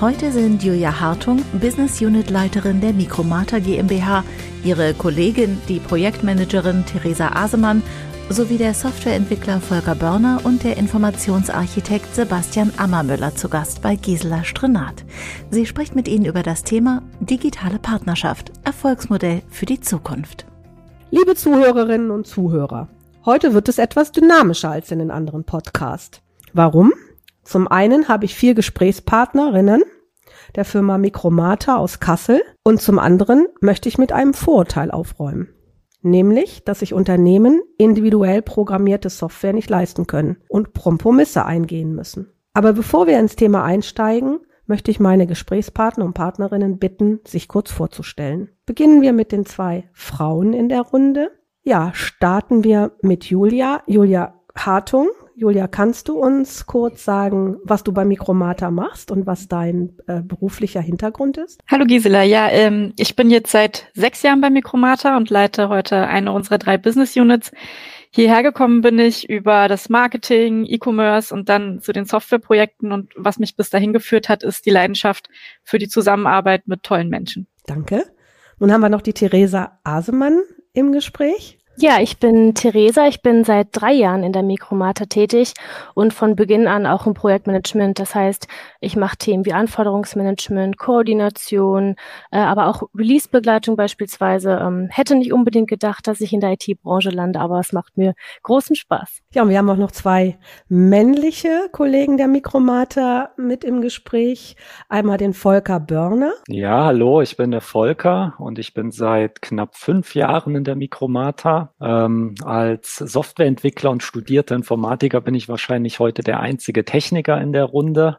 Heute sind Julia Hartung, Business Unit Leiterin der Mikromata GmbH, ihre Kollegin, die Projektmanagerin Theresa Asemann sowie der Softwareentwickler Volker Börner und der Informationsarchitekt Sebastian Ammermüller zu Gast bei Gisela Strenat. Sie spricht mit Ihnen über das Thema digitale Partnerschaft, Erfolgsmodell für die Zukunft. Liebe Zuhörerinnen und Zuhörer, heute wird es etwas dynamischer als in den anderen Podcasts. Warum? Zum einen habe ich vier Gesprächspartnerinnen der Firma Mikromata aus Kassel und zum anderen möchte ich mit einem Vorurteil aufräumen. Nämlich, dass sich Unternehmen individuell programmierte Software nicht leisten können und Kompromisse eingehen müssen. Aber bevor wir ins Thema einsteigen, möchte ich meine Gesprächspartner und Partnerinnen bitten, sich kurz vorzustellen. Beginnen wir mit den zwei Frauen in der Runde. Ja, starten wir mit Julia. Julia Hartung. Julia, kannst du uns kurz sagen, was du bei Mikromata machst und was dein äh, beruflicher Hintergrund ist? Hallo Gisela, ja, ähm, ich bin jetzt seit sechs Jahren bei Mikromata und leite heute eine unserer drei Business Units. Hierher gekommen bin ich über das Marketing, E-Commerce und dann zu den Softwareprojekten und was mich bis dahin geführt hat, ist die Leidenschaft für die Zusammenarbeit mit tollen Menschen. Danke. Nun haben wir noch die Theresa Asemann im Gespräch. Ja, ich bin Theresa. Ich bin seit drei Jahren in der Mikromata tätig und von Beginn an auch im Projektmanagement. Das heißt, ich mache Themen wie Anforderungsmanagement, Koordination, äh, aber auch Release-Begleitung beispielsweise. Ähm, hätte nicht unbedingt gedacht, dass ich in der IT-Branche lande, aber es macht mir großen Spaß. Ja, und wir haben auch noch zwei männliche Kollegen der Mikromata mit im Gespräch. Einmal den Volker Börner. Ja, hallo, ich bin der Volker und ich bin seit knapp fünf Jahren in der Mikromata ähm, als Softwareentwickler und studierter Informatiker bin ich wahrscheinlich heute der einzige Techniker in der Runde.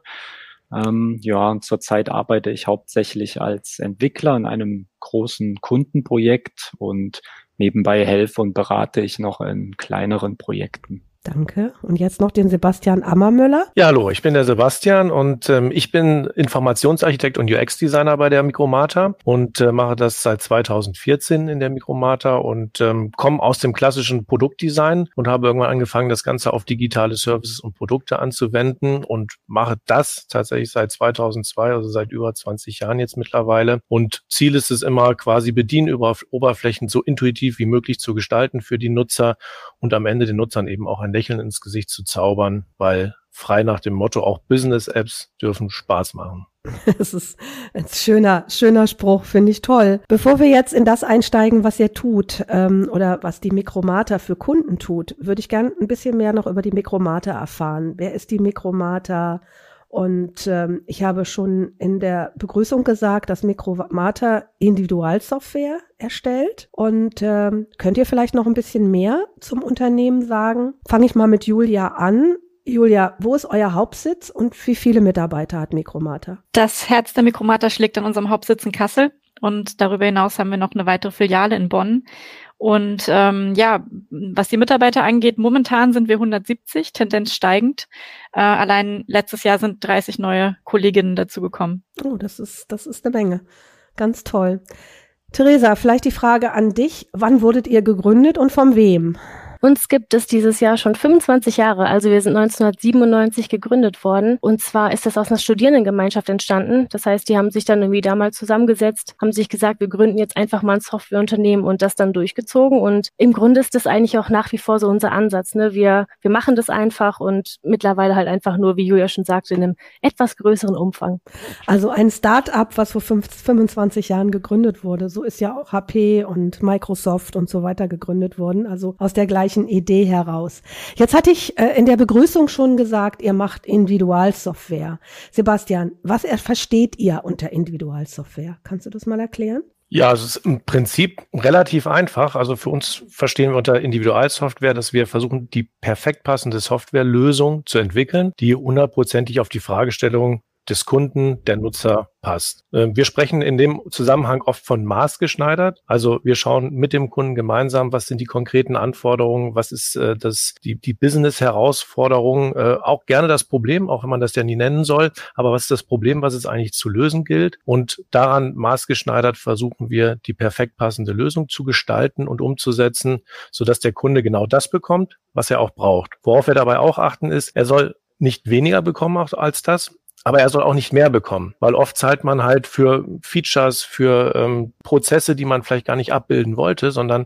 Ähm, ja, und zurzeit arbeite ich hauptsächlich als Entwickler in einem großen Kundenprojekt und nebenbei helfe und berate ich noch in kleineren Projekten. Danke. Und jetzt noch den Sebastian Ammermüller. Ja, hallo, ich bin der Sebastian und ähm, ich bin Informationsarchitekt und UX-Designer bei der Mikromata und äh, mache das seit 2014 in der Mikromata und ähm, komme aus dem klassischen Produktdesign und habe irgendwann angefangen, das Ganze auf digitale Services und Produkte anzuwenden und mache das tatsächlich seit 2002, also seit über 20 Jahren jetzt mittlerweile. Und Ziel ist es immer quasi bedienen über Oberflächen so intuitiv wie möglich zu gestalten für die Nutzer und am Ende den Nutzern eben auch ein Lächeln ins Gesicht zu zaubern, weil frei nach dem Motto, auch Business-Apps dürfen Spaß machen. Das ist ein schöner, schöner Spruch, finde ich toll. Bevor wir jetzt in das einsteigen, was ihr tut ähm, oder was die Mikromata für Kunden tut, würde ich gerne ein bisschen mehr noch über die Mikromata erfahren. Wer ist die Mikromata? Und ähm, ich habe schon in der Begrüßung gesagt, dass Mikromata Individualsoftware erstellt. Und ähm, könnt ihr vielleicht noch ein bisschen mehr zum Unternehmen sagen? Fange ich mal mit Julia an. Julia, wo ist euer Hauptsitz und wie viele Mitarbeiter hat Mikromata? Das Herz der Mikromata schlägt an unserem Hauptsitz in Kassel. Und darüber hinaus haben wir noch eine weitere Filiale in Bonn. Und ähm, ja, was die Mitarbeiter angeht, momentan sind wir 170, Tendenz steigend. Äh, allein letztes Jahr sind 30 neue Kolleginnen dazugekommen. Oh, das ist, das ist eine Menge. Ganz toll. Theresa, vielleicht die Frage an dich. Wann wurdet ihr gegründet und von wem? Uns gibt es dieses Jahr schon 25 Jahre. Also wir sind 1997 gegründet worden. Und zwar ist das aus einer Studierendengemeinschaft entstanden. Das heißt, die haben sich dann irgendwie damals zusammengesetzt, haben sich gesagt, wir gründen jetzt einfach mal ein Softwareunternehmen und das dann durchgezogen. Und im Grunde ist das eigentlich auch nach wie vor so unser Ansatz. Ne? Wir, wir machen das einfach und mittlerweile halt einfach nur, wie Julia schon sagte, in einem etwas größeren Umfang. Also ein Start-up, was vor 25 Jahren gegründet wurde. So ist ja auch HP und Microsoft und so weiter gegründet worden. Also aus der gleichen gleichen Idee heraus. Jetzt hatte ich äh, in der Begrüßung schon gesagt, ihr macht Individualsoftware. Sebastian, was versteht ihr unter Individualsoftware? Kannst du das mal erklären? Ja, es ist im Prinzip relativ einfach. Also für uns verstehen wir unter Individualsoftware, dass wir versuchen, die perfekt passende Softwarelösung zu entwickeln, die hundertprozentig auf die Fragestellung des Kunden, der Nutzer passt. Ähm, wir sprechen in dem Zusammenhang oft von maßgeschneidert. Also wir schauen mit dem Kunden gemeinsam, was sind die konkreten Anforderungen, was ist äh, das, die, die Business-Herausforderung, äh, auch gerne das Problem, auch wenn man das ja nie nennen soll, aber was ist das Problem, was es eigentlich zu lösen gilt? Und daran maßgeschneidert versuchen wir, die perfekt passende Lösung zu gestalten und umzusetzen, sodass der Kunde genau das bekommt, was er auch braucht. Worauf wir dabei auch achten ist, er soll nicht weniger bekommen als das, aber er soll auch nicht mehr bekommen, weil oft zahlt man halt für Features, für ähm, Prozesse, die man vielleicht gar nicht abbilden wollte, sondern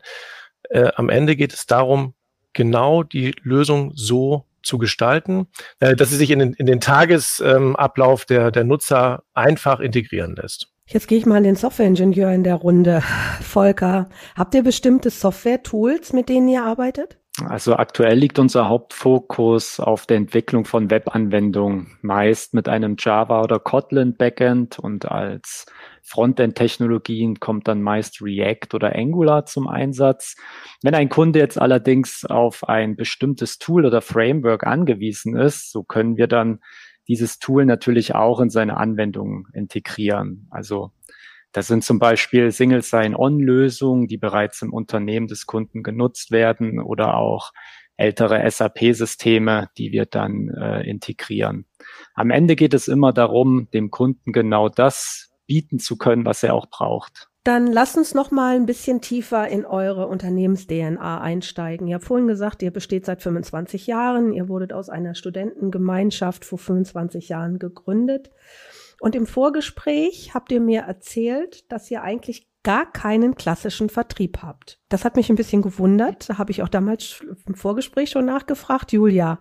äh, am Ende geht es darum, genau die Lösung so zu gestalten, äh, dass sie sich in den, in den Tagesablauf ähm, der, der Nutzer einfach integrieren lässt. Jetzt gehe ich mal an den Softwareingenieur in der Runde. Volker, habt ihr bestimmte Software-Tools, mit denen ihr arbeitet? Also aktuell liegt unser Hauptfokus auf der Entwicklung von Webanwendungen, meist mit einem Java oder Kotlin Backend und als Frontend-Technologien kommt dann meist React oder Angular zum Einsatz. Wenn ein Kunde jetzt allerdings auf ein bestimmtes Tool oder Framework angewiesen ist, so können wir dann dieses Tool natürlich auch in seine Anwendung integrieren. Also das sind zum Beispiel Single Sign-On-Lösungen, die bereits im Unternehmen des Kunden genutzt werden oder auch ältere SAP-Systeme, die wir dann äh, integrieren. Am Ende geht es immer darum, dem Kunden genau das bieten zu können, was er auch braucht. Dann lass uns noch mal ein bisschen tiefer in eure Unternehmens-DNA einsteigen. Ihr habt vorhin gesagt, ihr besteht seit 25 Jahren. Ihr wurdet aus einer Studentengemeinschaft vor 25 Jahren gegründet. Und im Vorgespräch habt ihr mir erzählt, dass ihr eigentlich gar keinen klassischen Vertrieb habt. Das hat mich ein bisschen gewundert. Da habe ich auch damals im Vorgespräch schon nachgefragt. Julia,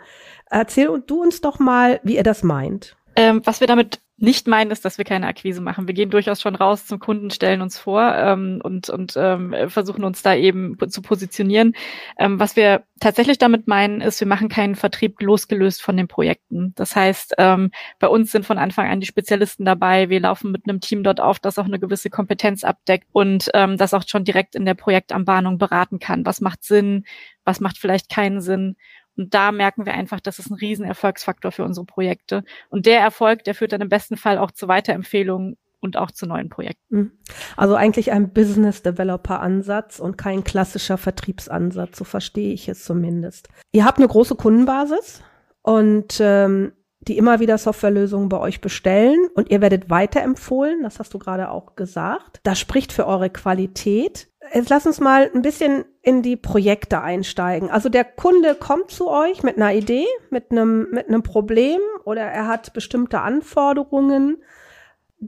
erzähl du uns doch mal, wie ihr das meint. Ähm, was wir damit nicht meinen, ist, dass wir keine Akquise machen. Wir gehen durchaus schon raus zum Kunden, stellen uns vor ähm, und, und ähm, versuchen uns da eben zu positionieren. Ähm, was wir tatsächlich damit meinen, ist, wir machen keinen Vertrieb losgelöst von den Projekten. Das heißt, ähm, bei uns sind von Anfang an die Spezialisten dabei. Wir laufen mit einem Team dort auf, das auch eine gewisse Kompetenz abdeckt und ähm, das auch schon direkt in der Projektanbahnung beraten kann. Was macht Sinn? Was macht vielleicht keinen Sinn? Und da merken wir einfach, das ist ein riesen Erfolgsfaktor für unsere Projekte. Und der Erfolg, der führt dann im besten Fall auch zu Weiterempfehlungen und auch zu neuen Projekten. Mhm. Also eigentlich ein Business Developer Ansatz und kein klassischer Vertriebsansatz, so verstehe ich es zumindest. Ihr habt eine große Kundenbasis und ähm, die immer wieder Softwarelösungen bei euch bestellen und ihr werdet weiterempfohlen, das hast du gerade auch gesagt. Das spricht für eure Qualität. Jetzt lass uns mal ein bisschen in die Projekte einsteigen. Also der Kunde kommt zu euch mit einer Idee, mit einem, mit einem Problem oder er hat bestimmte Anforderungen.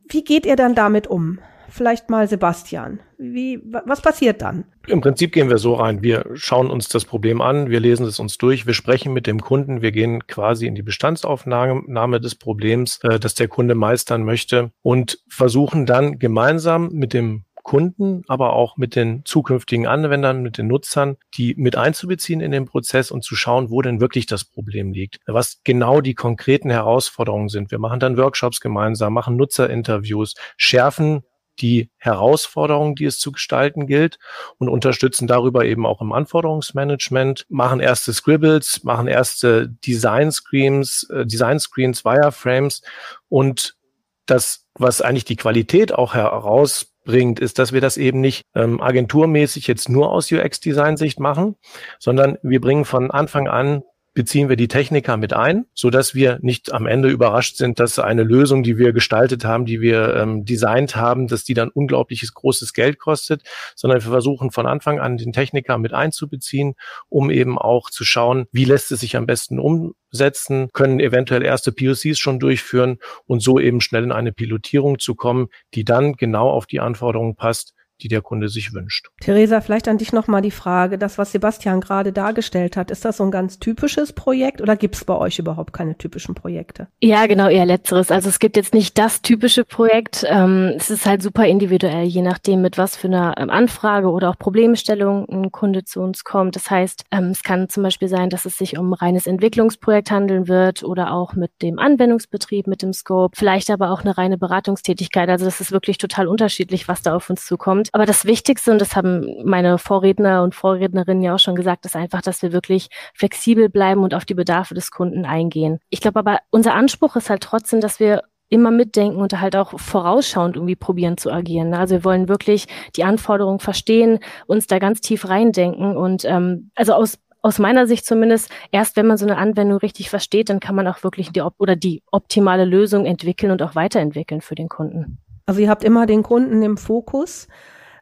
Wie geht ihr dann damit um? Vielleicht mal Sebastian. Wie, was passiert dann? Im Prinzip gehen wir so rein. Wir schauen uns das Problem an, wir lesen es uns durch, wir sprechen mit dem Kunden, wir gehen quasi in die Bestandsaufnahme des Problems, äh, das der Kunde meistern möchte und versuchen dann gemeinsam mit dem Kunden, aber auch mit den zukünftigen Anwendern, mit den Nutzern, die mit einzubeziehen in den Prozess und zu schauen, wo denn wirklich das Problem liegt, was genau die konkreten Herausforderungen sind. Wir machen dann Workshops gemeinsam, machen Nutzerinterviews, schärfen die Herausforderungen, die es zu gestalten gilt und unterstützen darüber eben auch im Anforderungsmanagement, machen erste Scribbles, machen erste Design Screens, äh, Design Screens, Wireframes und das, was eigentlich die Qualität auch heraus bringt, ist, dass wir das eben nicht ähm, agenturmäßig jetzt nur aus UX-Design-Sicht machen, sondern wir bringen von Anfang an beziehen wir die Techniker mit ein, so dass wir nicht am Ende überrascht sind, dass eine Lösung, die wir gestaltet haben, die wir ähm, designt haben, dass die dann unglaubliches großes Geld kostet, sondern wir versuchen von Anfang an den Techniker mit einzubeziehen, um eben auch zu schauen, wie lässt es sich am besten umsetzen, können eventuell erste POCs schon durchführen und so eben schnell in eine Pilotierung zu kommen, die dann genau auf die Anforderungen passt, die der Kunde sich wünscht. Theresa, vielleicht an dich nochmal die Frage, das, was Sebastian gerade dargestellt hat, ist das so ein ganz typisches Projekt oder gibt es bei euch überhaupt keine typischen Projekte? Ja, genau, eher letzteres. Also es gibt jetzt nicht das typische Projekt. Ähm, es ist halt super individuell, je nachdem, mit was für einer ähm, Anfrage oder auch Problemstellung ein Kunde zu uns kommt. Das heißt, ähm, es kann zum Beispiel sein, dass es sich um ein reines Entwicklungsprojekt handeln wird oder auch mit dem Anwendungsbetrieb, mit dem Scope, vielleicht aber auch eine reine Beratungstätigkeit. Also das ist wirklich total unterschiedlich, was da auf uns zukommt kommt. Aber das Wichtigste, und das haben meine Vorredner und Vorrednerinnen ja auch schon gesagt, ist einfach, dass wir wirklich flexibel bleiben und auf die Bedarfe des Kunden eingehen. Ich glaube aber, unser Anspruch ist halt trotzdem, dass wir immer mitdenken und halt auch vorausschauend irgendwie probieren zu agieren. Ne? Also wir wollen wirklich die Anforderungen verstehen, uns da ganz tief reindenken und ähm, also aus aus meiner Sicht zumindest, erst wenn man so eine Anwendung richtig versteht, dann kann man auch wirklich die oder die optimale Lösung entwickeln und auch weiterentwickeln für den Kunden. Also ihr habt immer den Kunden im Fokus.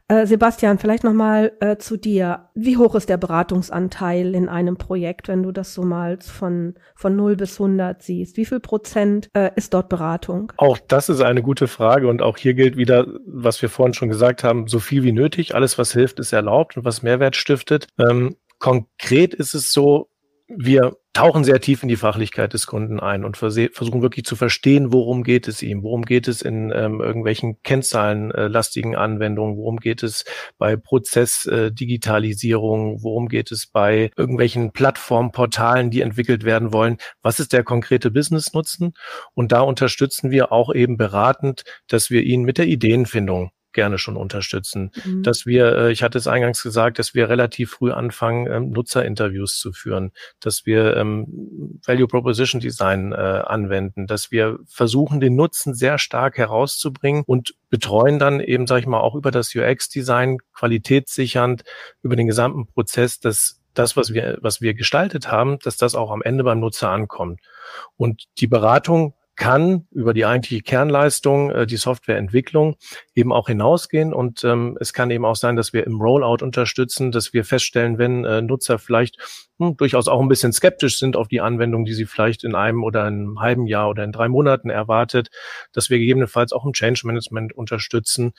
Äh, Sebastian, vielleicht nochmal äh, zu dir. Wie hoch ist der Beratungsanteil in einem Projekt, wenn du das so mal von, von 0 bis 100 siehst? Wie viel Prozent äh, ist dort Beratung? Auch das ist eine gute Frage und auch hier gilt wieder, was wir vorhin schon gesagt haben, so viel wie nötig. Alles, was hilft, ist erlaubt und was Mehrwert stiftet. Ähm, konkret ist es so, wir tauchen sehr tief in die Fachlichkeit des Kunden ein und versuchen wirklich zu verstehen, worum geht es ihm, worum geht es in ähm, irgendwelchen kennzahlenlastigen äh, Anwendungen, worum geht es bei Prozessdigitalisierung, äh, worum geht es bei irgendwelchen Plattformportalen, die entwickelt werden wollen, was ist der konkrete Business-Nutzen? Und da unterstützen wir auch eben beratend, dass wir ihn mit der Ideenfindung gerne schon unterstützen. Mhm. Dass wir, äh, ich hatte es eingangs gesagt, dass wir relativ früh anfangen, ähm, Nutzerinterviews zu führen, dass wir ähm, Value Proposition Design äh, anwenden, dass wir versuchen, den Nutzen sehr stark herauszubringen und betreuen dann eben, sage ich mal, auch über das UX-Design qualitätssichernd über den gesamten Prozess, dass das, was wir, was wir gestaltet haben, dass das auch am Ende beim Nutzer ankommt. Und die Beratung kann über die eigentliche Kernleistung, äh, die Softwareentwicklung eben auch hinausgehen. Und ähm, es kann eben auch sein, dass wir im Rollout unterstützen, dass wir feststellen, wenn äh, Nutzer vielleicht hm, durchaus auch ein bisschen skeptisch sind auf die Anwendung, die sie vielleicht in einem oder einem halben Jahr oder in drei Monaten erwartet, dass wir gegebenenfalls auch im Change Management unterstützen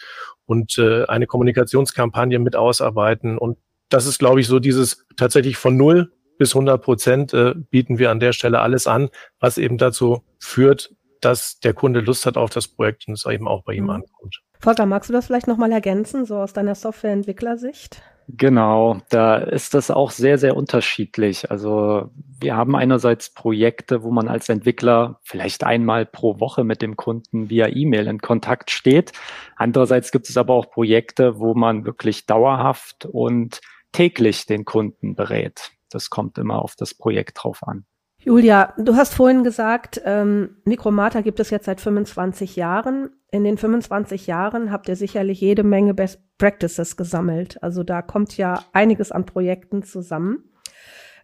und äh, eine Kommunikationskampagne mit ausarbeiten. Und das ist, glaube ich, so dieses tatsächlich von null bis 100 Prozent äh, bieten wir an der Stelle alles an, was eben dazu führt, dass der Kunde Lust hat auf das Projekt und es eben auch bei ihm mhm. ankommt. Volker, magst du das vielleicht nochmal ergänzen, so aus deiner Softwareentwicklersicht? Genau, da ist das auch sehr, sehr unterschiedlich. Also wir haben einerseits Projekte, wo man als Entwickler vielleicht einmal pro Woche mit dem Kunden via E-Mail in Kontakt steht. Andererseits gibt es aber auch Projekte, wo man wirklich dauerhaft und täglich den Kunden berät. Das kommt immer auf das Projekt drauf an. Julia, du hast vorhin gesagt, ähm, Mikromata gibt es jetzt seit 25 Jahren. In den 25 Jahren habt ihr sicherlich jede Menge Best Practices gesammelt. Also da kommt ja einiges an Projekten zusammen.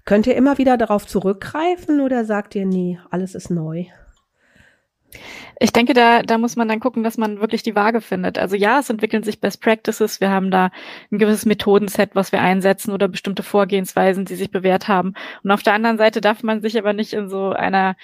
Könnt ihr immer wieder darauf zurückgreifen oder sagt ihr nie, alles ist neu? Ich denke, da, da muss man dann gucken, dass man wirklich die Waage findet. Also ja, es entwickeln sich Best Practices. Wir haben da ein gewisses Methodenset, was wir einsetzen oder bestimmte Vorgehensweisen, die sich bewährt haben. Und auf der anderen Seite darf man sich aber nicht in so einer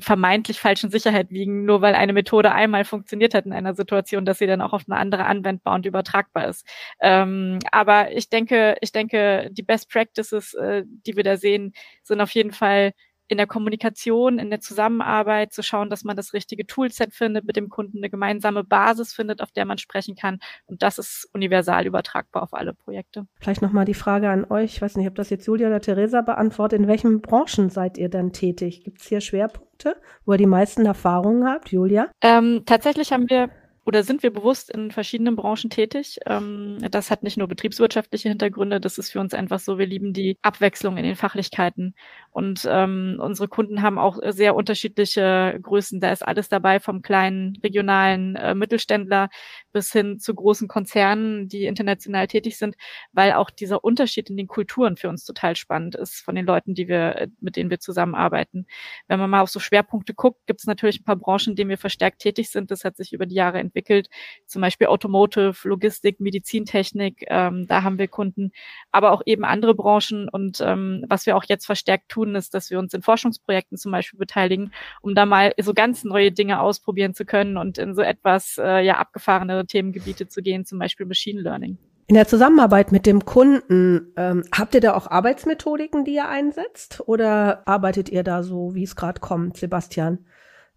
vermeintlich falschen Sicherheit wiegen, nur weil eine Methode einmal funktioniert hat in einer Situation, dass sie dann auch auf eine andere anwendbar und übertragbar ist. Ähm, aber ich denke, ich denke, die Best Practices, äh, die wir da sehen, sind auf jeden Fall in der Kommunikation, in der Zusammenarbeit zu schauen, dass man das richtige Toolset findet, mit dem Kunden eine gemeinsame Basis findet, auf der man sprechen kann. Und das ist universal übertragbar auf alle Projekte. Vielleicht nochmal die Frage an euch. Ich weiß nicht, ob das jetzt Julia oder Theresa beantwortet. In welchen Branchen seid ihr dann tätig? Gibt es hier Schwerpunkte, wo ihr die meisten Erfahrungen habt, Julia? Ähm, tatsächlich haben wir oder sind wir bewusst in verschiedenen Branchen tätig. Ähm, das hat nicht nur betriebswirtschaftliche Hintergründe, das ist für uns einfach so, wir lieben die Abwechslung in den Fachlichkeiten. Und ähm, unsere Kunden haben auch sehr unterschiedliche Größen. Da ist alles dabei, vom kleinen regionalen äh, Mittelständler bis hin zu großen Konzernen, die international tätig sind, weil auch dieser Unterschied in den Kulturen für uns total spannend ist von den Leuten, die wir, mit denen wir zusammenarbeiten. Wenn man mal auf so Schwerpunkte guckt, gibt es natürlich ein paar Branchen, in denen wir verstärkt tätig sind. Das hat sich über die Jahre entwickelt entwickelt, zum Beispiel Automotive, Logistik, Medizintechnik, ähm, da haben wir Kunden, aber auch eben andere Branchen. Und ähm, was wir auch jetzt verstärkt tun, ist, dass wir uns in Forschungsprojekten zum Beispiel beteiligen, um da mal so ganz neue Dinge ausprobieren zu können und in so etwas äh, ja abgefahrenere Themengebiete zu gehen, zum Beispiel Machine Learning. In der Zusammenarbeit mit dem Kunden, ähm, habt ihr da auch Arbeitsmethodiken, die ihr einsetzt? Oder arbeitet ihr da so, wie es gerade kommt, Sebastian?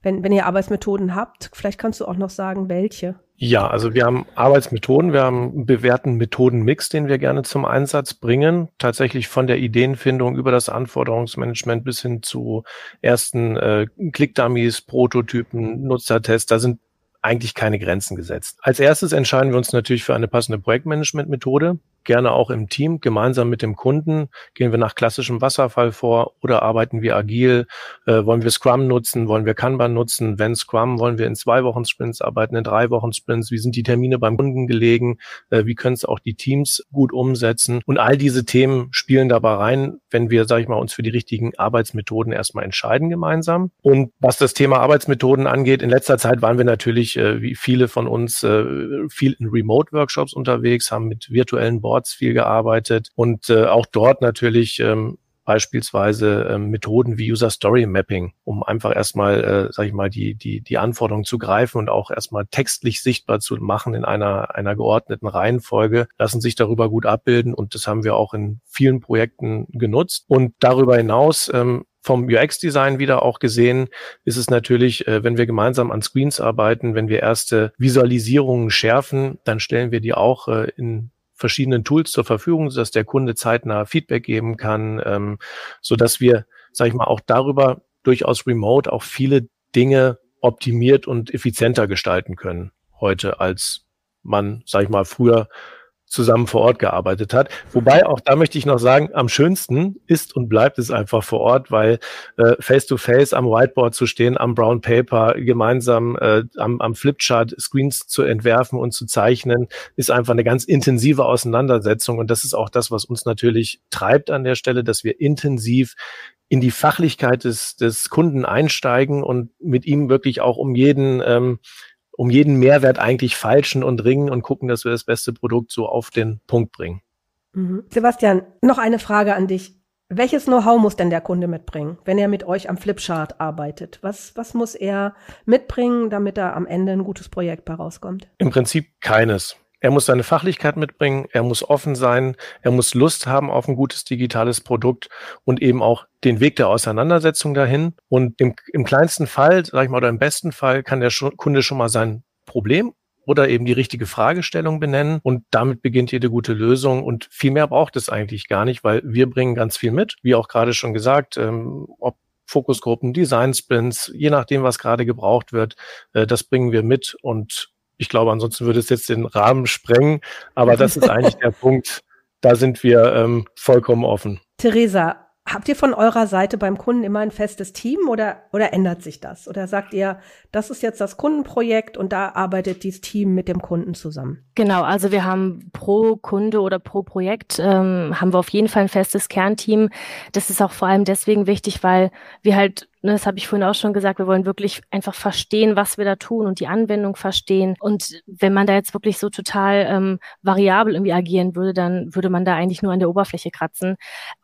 Wenn, wenn ihr Arbeitsmethoden habt, vielleicht kannst du auch noch sagen, welche. Ja, also wir haben Arbeitsmethoden, wir haben einen bewährten Methodenmix, den wir gerne zum Einsatz bringen. Tatsächlich von der Ideenfindung über das Anforderungsmanagement bis hin zu ersten äh, Clickdummies, Prototypen, Nutzertests. Da sind eigentlich keine Grenzen gesetzt. Als erstes entscheiden wir uns natürlich für eine passende Projektmanagement-Methode. Gerne auch im Team, gemeinsam mit dem Kunden. Gehen wir nach klassischem Wasserfall vor oder arbeiten wir agil? Äh, wollen wir Scrum nutzen? Wollen wir Kanban nutzen? Wenn Scrum, wollen wir in zwei Wochen Sprints arbeiten, in drei Wochen Sprints? Wie sind die Termine beim Kunden gelegen? Äh, wie können es auch die Teams gut umsetzen? Und all diese Themen spielen dabei rein, wenn wir, sage ich mal, uns für die richtigen Arbeitsmethoden erstmal entscheiden gemeinsam. Und was das Thema Arbeitsmethoden angeht, in letzter Zeit waren wir natürlich, äh, wie viele von uns, äh, viel in Remote-Workshops unterwegs, haben mit virtuellen Boards viel gearbeitet und äh, auch dort natürlich ähm, beispielsweise ähm, Methoden wie User Story Mapping, um einfach erstmal, äh, sag ich mal, die, die, die Anforderungen zu greifen und auch erstmal textlich sichtbar zu machen in einer, einer geordneten Reihenfolge, lassen sich darüber gut abbilden und das haben wir auch in vielen Projekten genutzt. Und darüber hinaus ähm, vom UX-Design wieder auch gesehen, ist es natürlich, äh, wenn wir gemeinsam an Screens arbeiten, wenn wir erste Visualisierungen schärfen, dann stellen wir die auch äh, in verschiedenen Tools zur Verfügung, dass der Kunde zeitnah Feedback geben kann, ähm, so dass wir, sage ich mal, auch darüber durchaus remote auch viele Dinge optimiert und effizienter gestalten können heute, als man, sage ich mal, früher zusammen vor Ort gearbeitet hat. Wobei auch da möchte ich noch sagen, am schönsten ist und bleibt es einfach vor Ort, weil äh, face to face am Whiteboard zu stehen, am Brown Paper gemeinsam äh, am, am Flipchart Screens zu entwerfen und zu zeichnen, ist einfach eine ganz intensive Auseinandersetzung und das ist auch das, was uns natürlich treibt an der Stelle, dass wir intensiv in die Fachlichkeit des, des Kunden einsteigen und mit ihm wirklich auch um jeden ähm, um jeden Mehrwert eigentlich falschen und ringen und gucken, dass wir das beste Produkt so auf den Punkt bringen. Mhm. Sebastian, noch eine Frage an dich. Welches Know-how muss denn der Kunde mitbringen, wenn er mit euch am Flipchart arbeitet? Was, was muss er mitbringen, damit er am Ende ein gutes Projekt bei rauskommt? Im Prinzip keines. Er muss seine Fachlichkeit mitbringen, er muss offen sein, er muss Lust haben auf ein gutes digitales Produkt und eben auch den Weg der Auseinandersetzung dahin. Und im, im kleinsten Fall, sag ich mal, oder im besten Fall kann der Kunde schon mal sein Problem oder eben die richtige Fragestellung benennen und damit beginnt jede gute Lösung und viel mehr braucht es eigentlich gar nicht, weil wir bringen ganz viel mit, wie auch gerade schon gesagt, ähm, ob Fokusgruppen, Design Sprints, je nachdem, was gerade gebraucht wird, äh, das bringen wir mit und ich glaube, ansonsten würde es jetzt den Rahmen sprengen. Aber das ist eigentlich der Punkt. Da sind wir ähm, vollkommen offen. Theresa, Habt ihr von eurer Seite beim Kunden immer ein festes Team oder, oder ändert sich das? Oder sagt ihr, das ist jetzt das Kundenprojekt und da arbeitet dieses Team mit dem Kunden zusammen? Genau, also wir haben pro Kunde oder pro Projekt ähm, haben wir auf jeden Fall ein festes Kernteam. Das ist auch vor allem deswegen wichtig, weil wir halt Ne, das habe ich vorhin auch schon gesagt, wir wollen wirklich einfach verstehen, was wir da tun und die Anwendung verstehen. Und wenn man da jetzt wirklich so total ähm, variabel irgendwie agieren würde, dann würde man da eigentlich nur an der Oberfläche kratzen.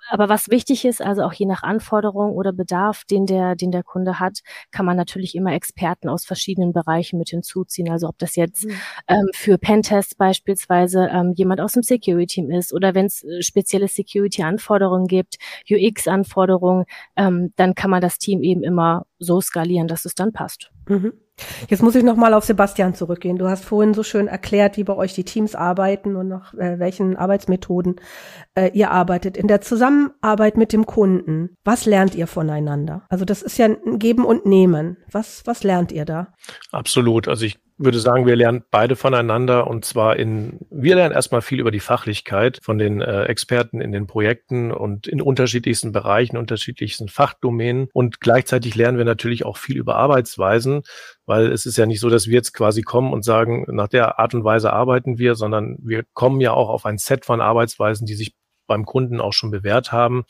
Aber was wichtig ist, also auch je nach Anforderung oder Bedarf, den der, den der Kunde hat, kann man natürlich immer Experten aus verschiedenen Bereichen mit hinzuziehen. Also ob das jetzt mhm. ähm, für Pentests beispielsweise ähm, jemand aus dem Security-Team ist oder wenn es äh, spezielle Security-Anforderungen gibt, UX-Anforderungen, ähm, dann kann man das Team eben immer so skalieren, dass es dann passt. Mhm. Jetzt muss ich noch mal auf Sebastian zurückgehen. Du hast vorhin so schön erklärt, wie bei euch die Teams arbeiten und nach äh, welchen Arbeitsmethoden äh, ihr arbeitet. In der Zusammenarbeit mit dem Kunden, was lernt ihr voneinander? Also das ist ja ein Geben und Nehmen. Was, was lernt ihr da? Absolut. Also ich würde sagen, wir lernen beide voneinander und zwar in, wir lernen erstmal viel über die Fachlichkeit von den äh, Experten in den Projekten und in unterschiedlichsten Bereichen, unterschiedlichsten Fachdomänen und gleichzeitig lernen wir natürlich auch viel über Arbeitsweisen, weil es ist ja nicht so, dass wir jetzt quasi kommen und sagen, nach der Art und Weise arbeiten wir, sondern wir kommen ja auch auf ein Set von Arbeitsweisen, die sich beim Kunden auch schon bewährt haben.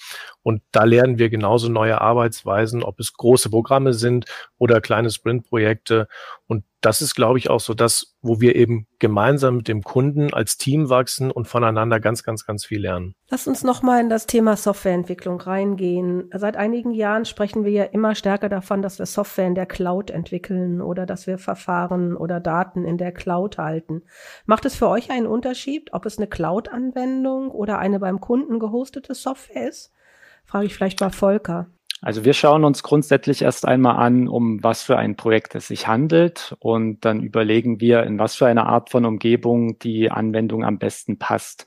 Und da lernen wir genauso neue Arbeitsweisen, ob es große Programme sind oder kleine Sprintprojekte. Und das ist, glaube ich, auch so das, wo wir eben gemeinsam mit dem Kunden als Team wachsen und voneinander ganz, ganz, ganz viel lernen. Lass uns nochmal in das Thema Softwareentwicklung reingehen. Seit einigen Jahren sprechen wir ja immer stärker davon, dass wir Software in der Cloud entwickeln oder dass wir Verfahren oder Daten in der Cloud halten. Macht es für euch einen Unterschied, ob es eine Cloud-Anwendung oder eine beim Kunden gehostete Software ist? Frage ich vielleicht mal Volker. Also wir schauen uns grundsätzlich erst einmal an, um was für ein Projekt es sich handelt und dann überlegen wir, in was für eine Art von Umgebung die Anwendung am besten passt.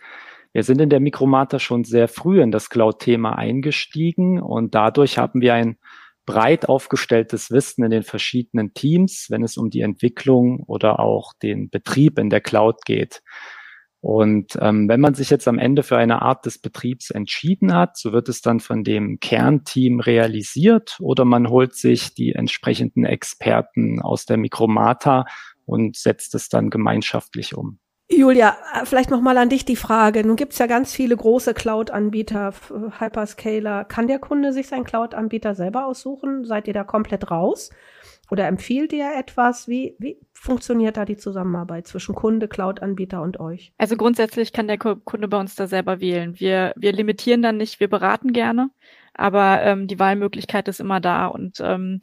Wir sind in der Mikromata schon sehr früh in das Cloud-Thema eingestiegen und dadurch haben wir ein breit aufgestelltes Wissen in den verschiedenen Teams, wenn es um die Entwicklung oder auch den Betrieb in der Cloud geht. Und ähm, wenn man sich jetzt am Ende für eine Art des Betriebs entschieden hat, so wird es dann von dem Kernteam realisiert oder man holt sich die entsprechenden Experten aus der Mikromata und setzt es dann gemeinschaftlich um. Julia, äh, vielleicht noch mal an dich die Frage. Nun gibt es ja ganz viele große Cloud-Anbieter, Hyperscaler. Kann der Kunde sich seinen Cloud-Anbieter selber aussuchen? Seid ihr da komplett raus? Oder empfiehlt ihr etwas? Wie, wie funktioniert da die Zusammenarbeit zwischen Kunde, Cloud-Anbieter und euch? Also grundsätzlich kann der Kunde bei uns da selber wählen. Wir, wir limitieren dann nicht, wir beraten gerne, aber ähm, die Wahlmöglichkeit ist immer da und ähm,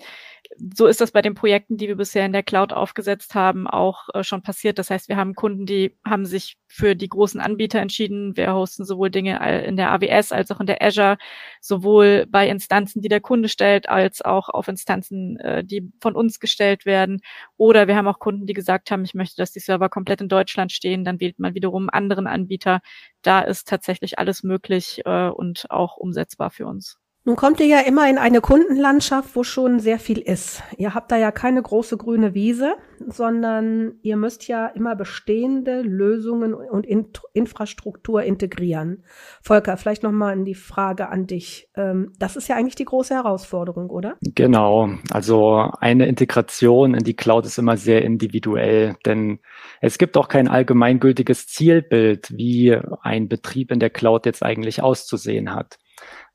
so ist das bei den Projekten, die wir bisher in der Cloud aufgesetzt haben, auch äh, schon passiert. Das heißt, wir haben Kunden, die haben sich für die großen Anbieter entschieden. Wir hosten sowohl Dinge in der AWS als auch in der Azure, sowohl bei Instanzen, die der Kunde stellt, als auch auf Instanzen, äh, die von uns gestellt werden. Oder wir haben auch Kunden, die gesagt haben, ich möchte, dass die Server komplett in Deutschland stehen. Dann wählt man wiederum anderen Anbieter. Da ist tatsächlich alles möglich äh, und auch umsetzbar für uns. Nun kommt ihr ja immer in eine Kundenlandschaft, wo schon sehr viel ist. Ihr habt da ja keine große grüne Wiese, sondern ihr müsst ja immer bestehende Lösungen und in Infrastruktur integrieren. Volker, vielleicht nochmal die Frage an dich. Ähm, das ist ja eigentlich die große Herausforderung, oder? Genau. Also eine Integration in die Cloud ist immer sehr individuell, denn es gibt auch kein allgemeingültiges Zielbild, wie ein Betrieb in der Cloud jetzt eigentlich auszusehen hat.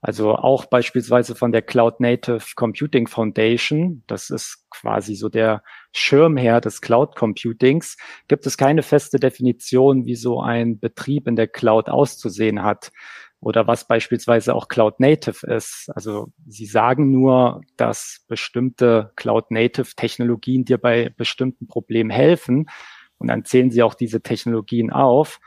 Also auch beispielsweise von der Cloud Native Computing Foundation, das ist quasi so der Schirmherr des Cloud Computings, gibt es keine feste Definition, wie so ein Betrieb in der Cloud auszusehen hat oder was beispielsweise auch Cloud Native ist. Also sie sagen nur, dass bestimmte Cloud Native Technologien dir bei bestimmten Problemen helfen und dann zählen sie auch diese Technologien auf.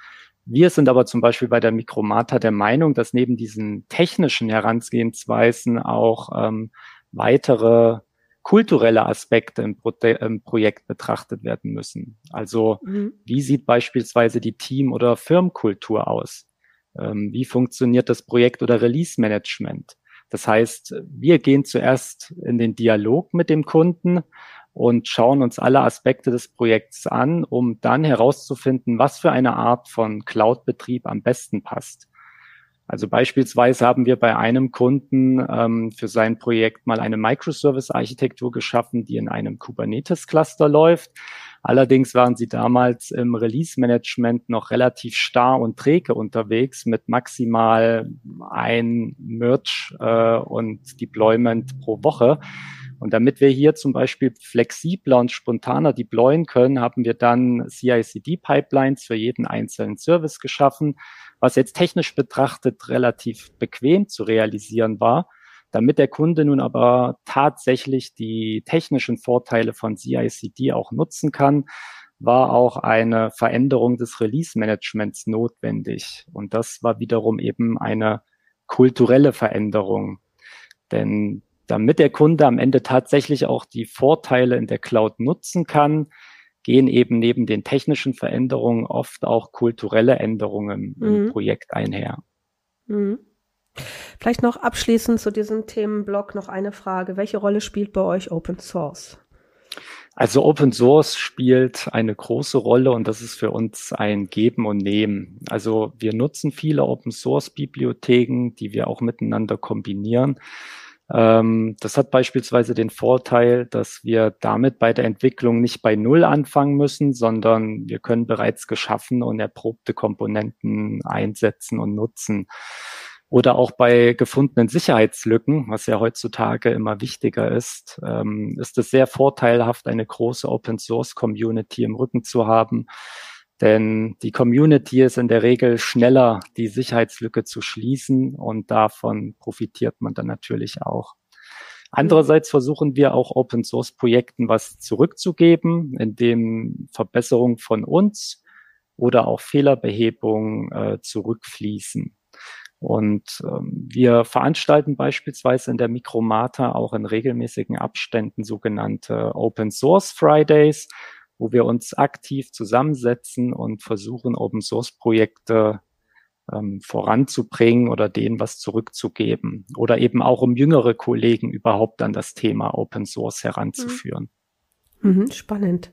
Wir sind aber zum Beispiel bei der Mikromata der Meinung, dass neben diesen technischen Herangehensweisen auch ähm, weitere kulturelle Aspekte im, Pro im, Projekt betrachtet werden müssen. Also mhm. wie sieht beispielsweise die Team- oder Firmenkultur aus? Ähm, wie funktioniert das Projekt- oder Release-Management? Das heißt, wir gehen zuerst in den Dialog mit dem Kunden und schauen uns alle Aspekte des Projekts an, um dann herauszufinden, was für eine Art von Cloud-Betrieb am besten passt. Also beispielsweise haben wir bei einem Kunden ähm, für sein Projekt mal eine Microservice-Architektur geschaffen, die in einem Kubernetes-Cluster läuft. Allerdings waren sie damals im Release-Management noch relativ starr und träge unterwegs mit maximal ein Merge äh, und Deployment pro Woche. Und damit wir hier zum Beispiel flexibler und spontaner deployen können, haben wir dann CI-CD-Pipelines für jeden einzelnen Service geschaffen, was jetzt technisch betrachtet relativ bequem zu realisieren war. Damit der Kunde nun aber tatsächlich die technischen Vorteile von CI-CD auch nutzen kann, war auch eine Veränderung des Release-Managements notwendig. Und das war wiederum eben eine kulturelle Veränderung. Denn damit der Kunde am Ende tatsächlich auch die Vorteile in der Cloud nutzen kann, gehen eben neben den technischen Veränderungen oft auch kulturelle Änderungen mhm. im Projekt einher. Mhm. Vielleicht noch abschließend zu diesem Themenblock noch eine Frage. Welche Rolle spielt bei euch Open Source? Also Open Source spielt eine große Rolle und das ist für uns ein Geben und Nehmen. Also wir nutzen viele Open Source Bibliotheken, die wir auch miteinander kombinieren. Ähm, das hat beispielsweise den Vorteil, dass wir damit bei der Entwicklung nicht bei Null anfangen müssen, sondern wir können bereits geschaffen und erprobte Komponenten einsetzen und nutzen. Oder auch bei gefundenen Sicherheitslücken, was ja heutzutage immer wichtiger ist, ähm, ist es sehr vorteilhaft, eine große Open Source Community im Rücken zu haben, denn die Community ist in der Regel schneller, die Sicherheitslücke zu schließen und davon profitiert man dann natürlich auch. Andererseits versuchen wir auch Open Source Projekten was zurückzugeben, indem Verbesserungen von uns oder auch Fehlerbehebung äh, zurückfließen. Und ähm, wir veranstalten beispielsweise in der Mikromata auch in regelmäßigen Abständen sogenannte Open Source Fridays, wo wir uns aktiv zusammensetzen und versuchen, Open Source Projekte ähm, voranzubringen oder denen was zurückzugeben oder eben auch um jüngere Kollegen überhaupt an das Thema Open Source heranzuführen. Mhm. Mhm, spannend.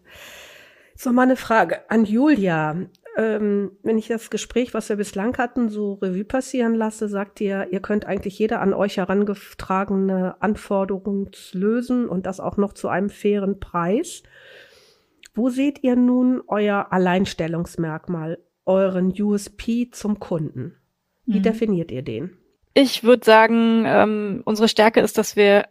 So, mal eine Frage an Julia. ähm, wenn ich das Gespräch, was wir bislang hatten, so Revue passieren lasse, sagt ihr, ihr könnt eigentlich jede an euch herangetragene Anforderung lösen und das auch noch zu einem fairen Preis. Wo seht ihr nun euer Alleinstellungsmerkmal, euren USP zum Kunden? Wie mhm. definiert ihr den? Ich würde sagen, ähm, unsere Stärke ist, dass wir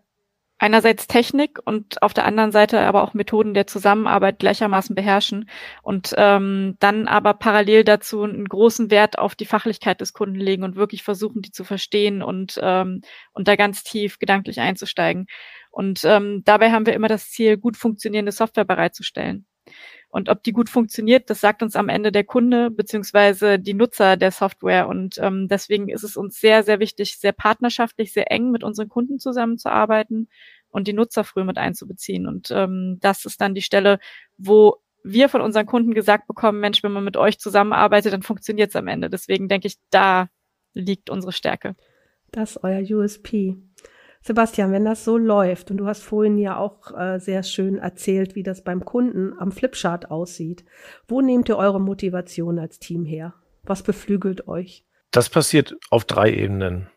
einerseits Technik und auf der anderen Seite aber auch Methoden der Zusammenarbeit gleichermaßen beherrschen und ähm, dann aber parallel dazu einen großen Wert auf die Fachlichkeit des Kunden legen und wirklich versuchen, die zu verstehen und, ähm, und da ganz tief gedanklich einzusteigen. Und ähm, dabei haben wir immer das Ziel, gut funktionierende Software bereitzustellen. Und ob die gut funktioniert, das sagt uns am Ende der Kunde beziehungsweise die Nutzer der Software. Und ähm, deswegen ist es uns sehr, sehr wichtig, sehr partnerschaftlich, sehr eng mit unseren Kunden zusammenzuarbeiten und die Nutzer früh mit einzubeziehen. Und ähm, das ist dann die Stelle, wo wir von unseren Kunden gesagt bekommen, Mensch, wenn man mit euch zusammenarbeitet, dann funktioniert es am Ende. Deswegen denke ich, da liegt unsere Stärke. Das ist euer USP. Sebastian, wenn das so läuft, und du hast vorhin ja auch äh, sehr schön erzählt, wie das beim Kunden am Flipchart aussieht, wo nehmt ihr eure Motivation als Team her? Was beflügelt euch? Das passiert auf drei Ebenen.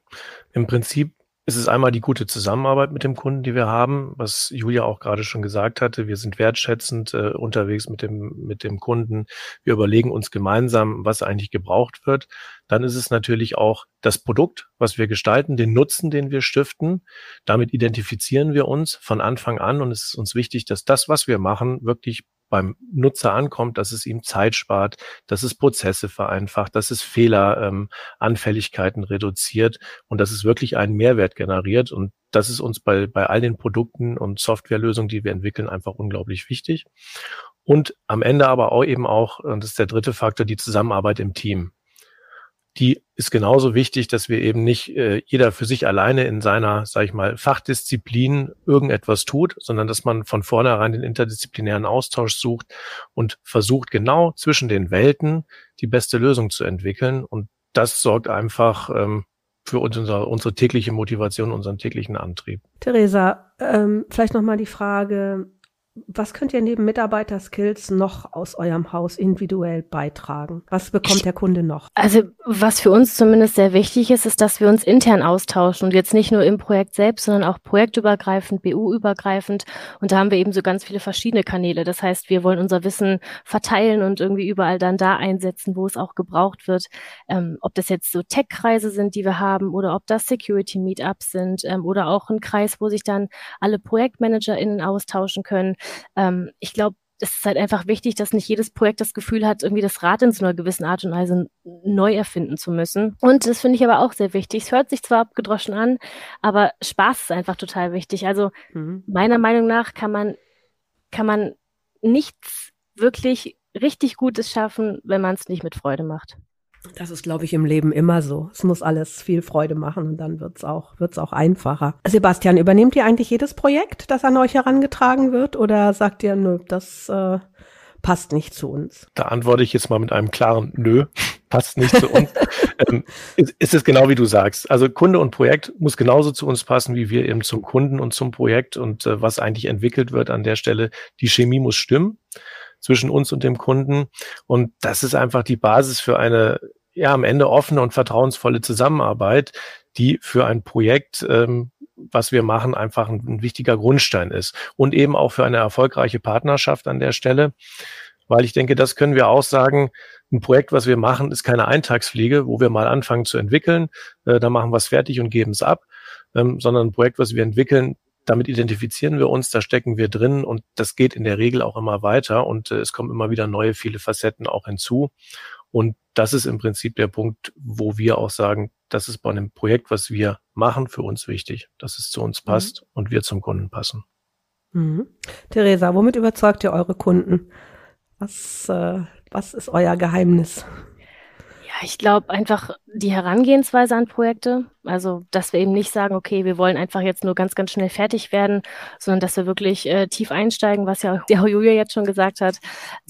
Im Prinzip es ist einmal die gute Zusammenarbeit mit dem Kunden, die wir haben, was Julia auch gerade schon gesagt hatte. Wir sind wertschätzend äh, unterwegs mit dem, mit dem Kunden. Wir überlegen uns gemeinsam, was eigentlich gebraucht wird. Dann ist es natürlich auch das Produkt, was wir gestalten, den Nutzen, den wir stiften. Damit identifizieren wir uns von Anfang an und es ist uns wichtig, dass das, was wir machen, wirklich beim Nutzer ankommt, dass es ihm Zeit spart, dass es Prozesse vereinfacht, dass es Fehleranfälligkeiten ähm, reduziert und dass es wirklich einen Mehrwert generiert. Und das ist uns bei, bei all den Produkten und Softwarelösungen, die wir entwickeln, einfach unglaublich wichtig. Und am Ende aber auch eben auch, und das ist der dritte Faktor, die Zusammenarbeit im Team die ist genauso wichtig, dass wir eben nicht äh, jeder für sich alleine in seiner, sag ich mal, Fachdisziplin irgendetwas tut, sondern dass man von vornherein den interdisziplinären Austausch sucht und versucht genau zwischen den Welten die beste Lösung zu entwickeln. Und das sorgt einfach ähm, für unsere, unsere tägliche Motivation, unseren täglichen Antrieb. Theresa, ähm, vielleicht nochmal die Frage, was könnt ihr neben Mitarbeiterskills noch aus eurem Haus individuell beitragen? Was bekommt der Kunde noch? Also was für uns zumindest sehr wichtig ist, ist, dass wir uns intern austauschen und jetzt nicht nur im Projekt selbst, sondern auch projektübergreifend, BU-übergreifend. Und da haben wir eben so ganz viele verschiedene Kanäle. Das heißt, wir wollen unser Wissen verteilen und irgendwie überall dann da einsetzen, wo es auch gebraucht wird. Ähm, ob das jetzt so Tech-Kreise sind, die wir haben, oder ob das Security-Meetups sind ähm, oder auch ein Kreis, wo sich dann alle ProjektmanagerInnen austauschen können. Ähm, ich glaube, es ist halt einfach wichtig, dass nicht jedes Projekt das Gefühl hat, irgendwie das Rad in so einer gewissen Art und Weise neu erfinden zu müssen. Und das finde ich aber auch sehr wichtig. Es hört sich zwar abgedroschen an, aber Spaß ist einfach total wichtig. Also mhm. meiner Meinung nach kann man, kann man nichts wirklich richtig Gutes schaffen, wenn man es nicht mit Freude macht. Das ist, glaube ich, im Leben immer so. Es muss alles viel Freude machen und dann wird's auch, wird's auch einfacher. Sebastian, übernehmt ihr eigentlich jedes Projekt, das an euch herangetragen wird oder sagt ihr, nö, das äh, passt nicht zu uns? Da antworte ich jetzt mal mit einem klaren Nö, passt nicht zu uns. ähm, ist, ist es genau wie du sagst. Also Kunde und Projekt muss genauso zu uns passen, wie wir eben zum Kunden und zum Projekt und äh, was eigentlich entwickelt wird an der Stelle. Die Chemie muss stimmen zwischen uns und dem Kunden. Und das ist einfach die Basis für eine ja am Ende offene und vertrauensvolle Zusammenarbeit, die für ein Projekt, ähm, was wir machen, einfach ein, ein wichtiger Grundstein ist. Und eben auch für eine erfolgreiche Partnerschaft an der Stelle. Weil ich denke, das können wir auch sagen, ein Projekt, was wir machen, ist keine Eintagsfliege, wo wir mal anfangen zu entwickeln, äh, da machen wir es fertig und geben es ab, ähm, sondern ein Projekt, was wir entwickeln, damit identifizieren wir uns, da stecken wir drin und das geht in der Regel auch immer weiter und äh, es kommen immer wieder neue, viele Facetten auch hinzu. Und das ist im Prinzip der Punkt, wo wir auch sagen, das ist bei einem Projekt, was wir machen, für uns wichtig, dass es zu uns mhm. passt mhm. und wir zum Kunden passen. Mhm. Theresa, womit überzeugt ihr eure Kunden? Was, äh, was ist euer Geheimnis? Ich glaube einfach die Herangehensweise an Projekte, also dass wir eben nicht sagen, okay, wir wollen einfach jetzt nur ganz, ganz schnell fertig werden, sondern dass wir wirklich äh, tief einsteigen, was ja der Julia jetzt schon gesagt hat.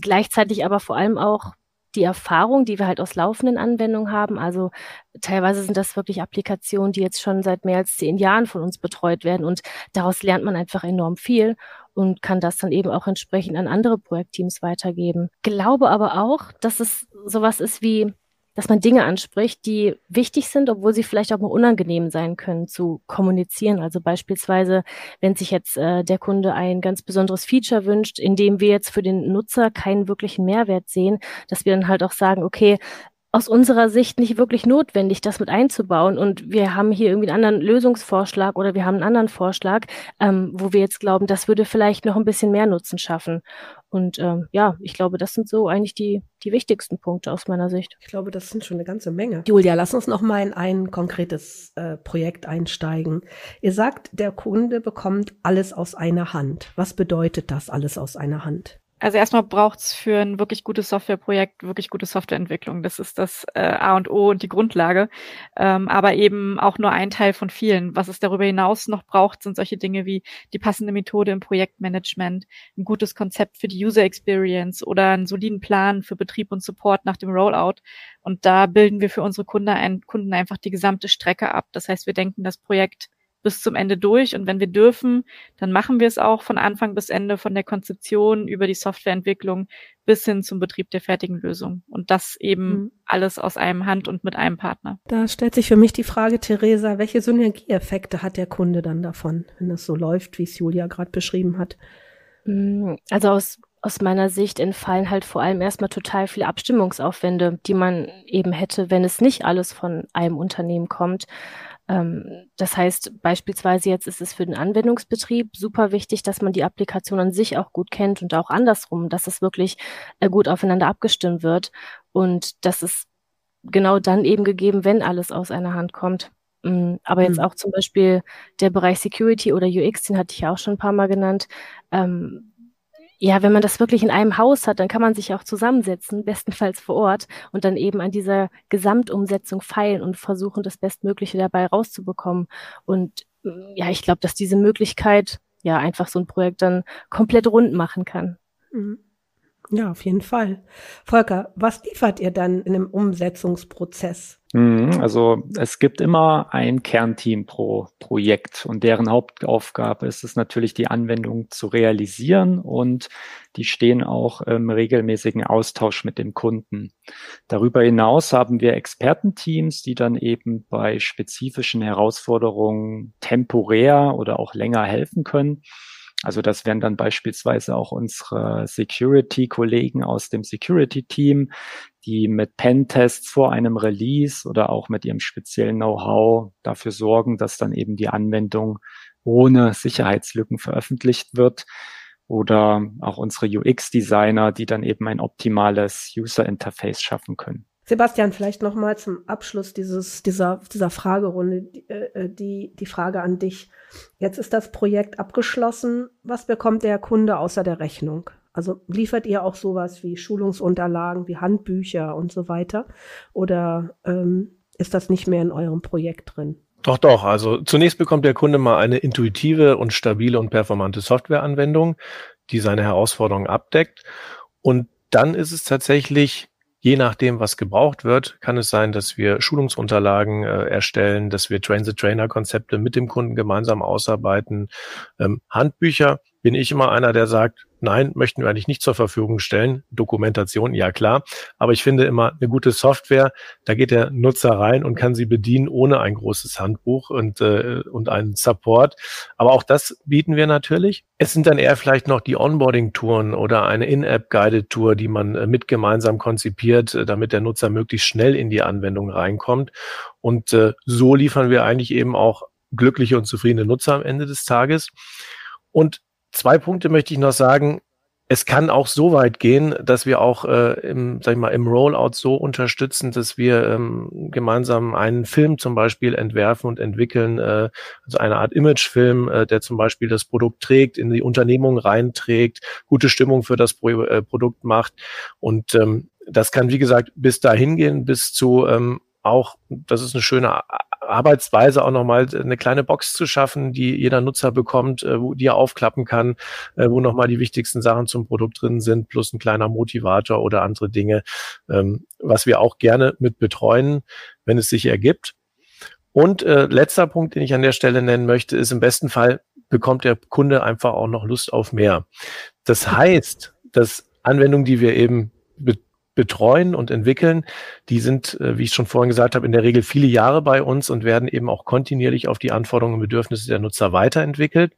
Gleichzeitig aber vor allem auch die Erfahrung, die wir halt aus laufenden Anwendungen haben. Also teilweise sind das wirklich Applikationen, die jetzt schon seit mehr als zehn Jahren von uns betreut werden und daraus lernt man einfach enorm viel und kann das dann eben auch entsprechend an andere Projektteams weitergeben. Glaube aber auch, dass es sowas ist wie dass man Dinge anspricht, die wichtig sind, obwohl sie vielleicht auch mal unangenehm sein können zu kommunizieren. Also beispielsweise, wenn sich jetzt äh, der Kunde ein ganz besonderes Feature wünscht, in dem wir jetzt für den Nutzer keinen wirklichen Mehrwert sehen, dass wir dann halt auch sagen, okay, aus unserer Sicht nicht wirklich notwendig, das mit einzubauen. Und wir haben hier irgendwie einen anderen Lösungsvorschlag oder wir haben einen anderen Vorschlag, ähm, wo wir jetzt glauben, das würde vielleicht noch ein bisschen mehr Nutzen schaffen. Und ähm, ja, ich glaube, das sind so eigentlich die, die wichtigsten Punkte aus meiner Sicht. Ich glaube, das sind schon eine ganze Menge. Julia, lass uns noch mal in ein konkretes äh, Projekt einsteigen. Ihr sagt, der Kunde bekommt alles aus einer Hand. Was bedeutet das, alles aus einer Hand? Also erstmal braucht es für ein wirklich gutes Softwareprojekt wirklich gute Softwareentwicklung. Das ist das äh, A und O und die Grundlage. Ähm, aber eben auch nur ein Teil von vielen. Was es darüber hinaus noch braucht, sind solche Dinge wie die passende Methode im Projektmanagement, ein gutes Konzept für die User Experience oder einen soliden Plan für Betrieb und Support nach dem Rollout. Und da bilden wir für unsere Kunden, ein, Kunden einfach die gesamte Strecke ab. Das heißt, wir denken das Projekt bis zum Ende durch. Und wenn wir dürfen, dann machen wir es auch von Anfang bis Ende, von der Konzeption über die Softwareentwicklung bis hin zum Betrieb der fertigen Lösung. Und das eben mhm. alles aus einem Hand und mit einem Partner. Da stellt sich für mich die Frage, Theresa, welche Synergieeffekte hat der Kunde dann davon, wenn das so läuft, wie es Julia gerade beschrieben hat? Mm, also aus aus meiner Sicht entfallen halt vor allem erstmal total viele Abstimmungsaufwände, die man eben hätte, wenn es nicht alles von einem Unternehmen kommt. Ähm, das heißt, beispielsweise jetzt ist es für den Anwendungsbetrieb super wichtig, dass man die Applikation an sich auch gut kennt und auch andersrum, dass es wirklich äh, gut aufeinander abgestimmt wird. Und das ist genau dann eben gegeben, wenn alles aus einer Hand kommt. Mm, aber jetzt mhm. auch zum Beispiel der Bereich Security oder UX, den hatte ich ja auch schon ein paar Mal genannt. Ähm, ja, wenn man das wirklich in einem Haus hat, dann kann man sich auch zusammensetzen, bestenfalls vor Ort, und dann eben an dieser Gesamtumsetzung feilen und versuchen, das Bestmögliche dabei rauszubekommen. Und mm, ja, ich glaube, dass diese Möglichkeit ja einfach so ein Projekt dann komplett rund machen kann. Mhm. Ja, auf jeden Fall. Volker, was liefert ihr dann in einem Umsetzungsprozess? Mhm, also es gibt immer ein Kernteam pro Projekt und deren Hauptaufgabe ist es natürlich, die Anwendung zu realisieren und die stehen auch im regelmäßigen Austausch mit dem Kunden. Darüber hinaus haben wir Expertenteams, die dann eben bei spezifischen Herausforderungen temporär oder auch länger helfen können. Also das wären dann beispielsweise auch unsere Security-Kollegen aus dem Security-Team, die mit Pen-Tests vor einem Release oder auch mit ihrem speziellen Know-how dafür sorgen, dass dann eben die Anwendung ohne Sicherheitslücken veröffentlicht wird. Oder auch unsere UX-Designer, die dann eben ein optimales User-Interface schaffen können. Sebastian, vielleicht nochmal zum Abschluss dieses, dieser, dieser Fragerunde, die, äh, die, die Frage an dich. Jetzt ist das Projekt abgeschlossen. Was bekommt der Kunde außer der Rechnung? Also liefert ihr auch sowas wie Schulungsunterlagen, wie Handbücher und so weiter? Oder ähm, ist das nicht mehr in eurem Projekt drin? Doch, doch. Also zunächst bekommt der Kunde mal eine intuitive und stabile und performante Softwareanwendung, die seine Herausforderungen abdeckt. Und dann ist es tatsächlich Je nachdem, was gebraucht wird, kann es sein, dass wir Schulungsunterlagen äh, erstellen, dass wir Train-the-Trainer-Konzepte mit dem Kunden gemeinsam ausarbeiten. Ähm, Handbücher bin ich immer einer, der sagt, nein, möchten wir eigentlich nicht zur Verfügung stellen. Dokumentation, ja klar. Aber ich finde immer eine gute Software, da geht der Nutzer rein und kann sie bedienen ohne ein großes Handbuch und, äh, und einen Support. Aber auch das bieten wir natürlich. Es sind dann eher vielleicht noch die Onboarding-Touren oder eine In-App-Guided-Tour, die man äh, mit gemeinsam konzipiert, äh, damit der Nutzer möglichst schnell in die Anwendung reinkommt. Und äh, so liefern wir eigentlich eben auch glückliche und zufriedene Nutzer am Ende des Tages. Und Zwei Punkte möchte ich noch sagen. Es kann auch so weit gehen, dass wir auch äh, im, sag ich mal, im Rollout so unterstützen, dass wir ähm, gemeinsam einen Film zum Beispiel entwerfen und entwickeln, äh, also eine Art Imagefilm, äh, der zum Beispiel das Produkt trägt, in die Unternehmung reinträgt, gute Stimmung für das Pro äh, Produkt macht. Und ähm, das kann, wie gesagt, bis dahin gehen, bis zu ähm, auch, das ist eine schöne Arbeitsweise auch nochmal eine kleine Box zu schaffen, die jeder Nutzer bekommt, äh, wo die er aufklappen kann, äh, wo nochmal die wichtigsten Sachen zum Produkt drin sind, plus ein kleiner Motivator oder andere Dinge, ähm, was wir auch gerne mit betreuen, wenn es sich ergibt. Und äh, letzter Punkt, den ich an der Stelle nennen möchte, ist im besten Fall bekommt der Kunde einfach auch noch Lust auf mehr. Das heißt, dass Anwendungen, die wir eben betreuen und entwickeln, die sind, äh, wie ich schon vorhin gesagt habe, in der Regel viele Jahre bei uns und werden eben auch kontinuierlich auf die Anforderungen und Bedürfnisse der Nutzer weiterentwickelt.